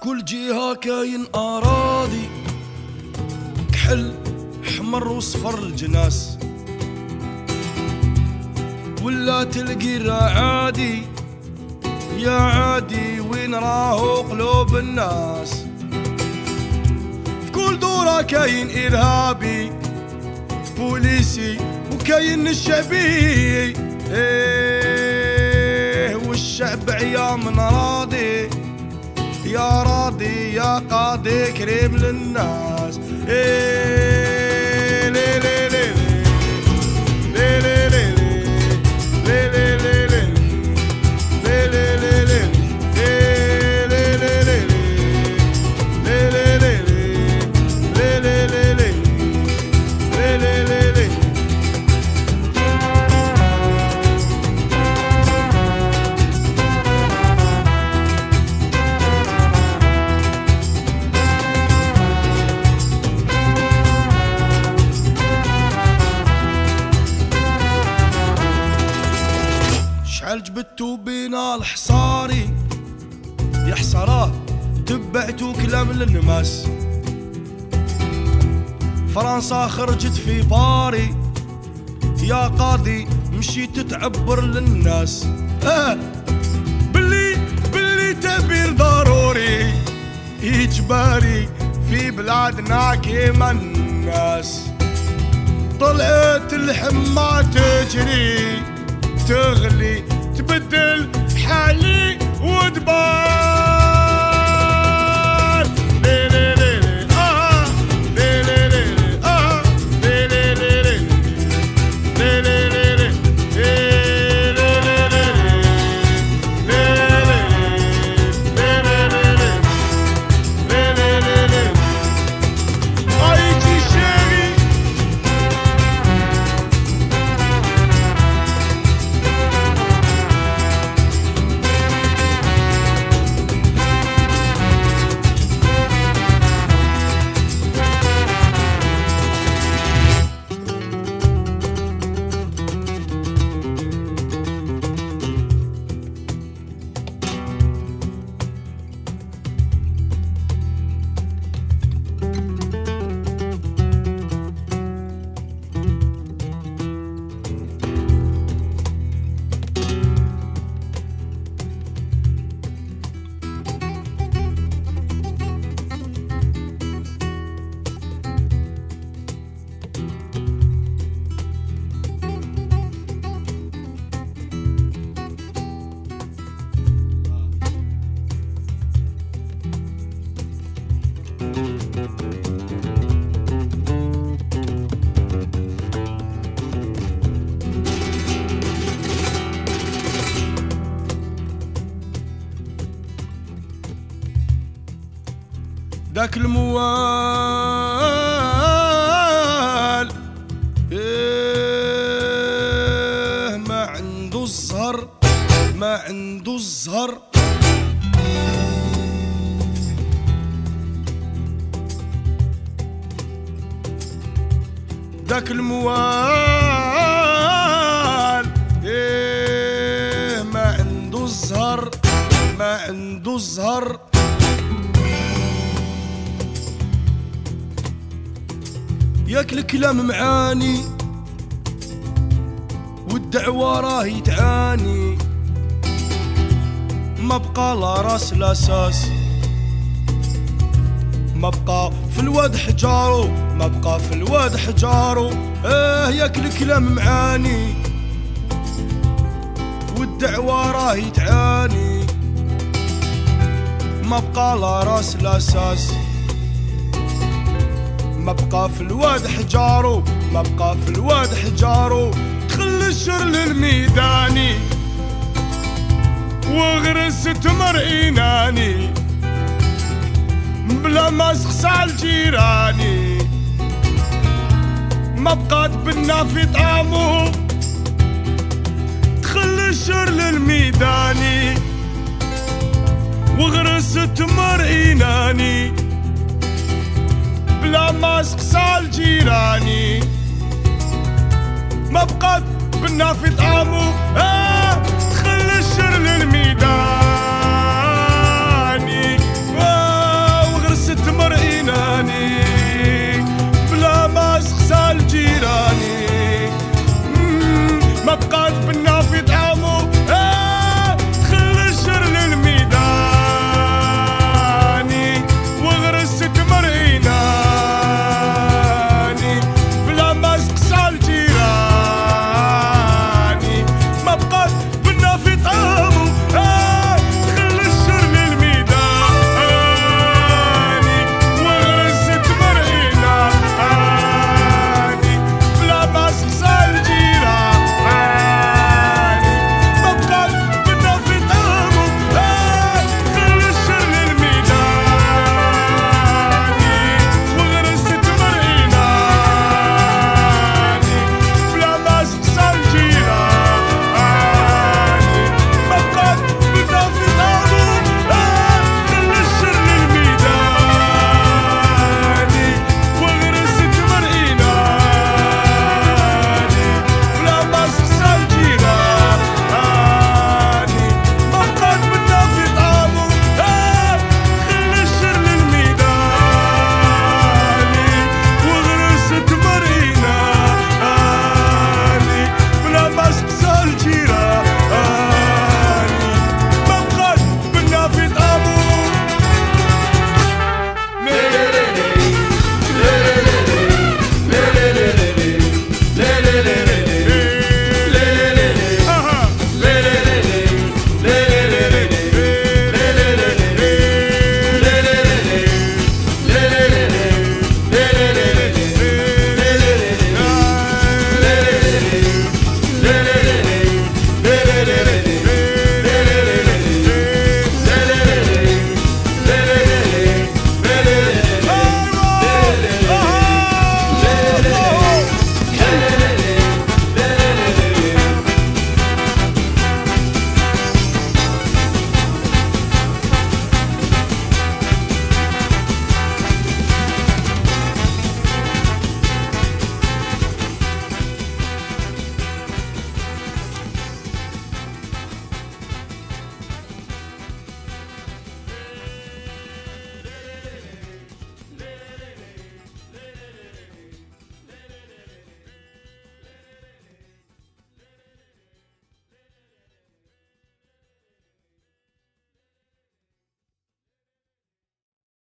كل جهة كاين أراضي. كحل حمر وصفر الجناس. ولا تلقي الرعادي يا عادي وين راهو قلوب الناس. في كل دورة كاين إرهابي بوليسي وكاين الشعبي إيه والشعب عيام راضي يا راضي يا قاضي كريم للناس. Ei! جبتو بينا الحصاري يا حصراه تبعتو كلام للنماس. فرنسا خرجت في باري يا قاضي مشيت تعبر للناس. آه بلي بلي تبير ضروري اجباري في بلادنا كيما الناس. طلعت الحمى تجري تغلي تبدل حالي ودبار. ذاك الموال. إيه ما عنده الزهر ما عنده الزهر. ذاك الموال. إيه ما عنده الزهر ما عنده الزهر. ياك الكلام معاني والدعوة راهي تعاني. ما بقى لا راس لا ساس ما بقى في الواد حجارو ما بقى في الواد حجارو. آه ياك الكلام معاني والدعوة راهي تعاني. ما بقى لا راس لا ساس. ما بقى في الواد حجارو ما بقى في الواد حجارو. دخل الشر للميداني وغرس تمر إيناني بلا ما سخسع الجيراني. بنا في طعمه. دخل الشر للميداني وغرس تمر إيناني بلا ما سقسى الجيراني ما بقات في طعمه آه دخل الشر للميدان.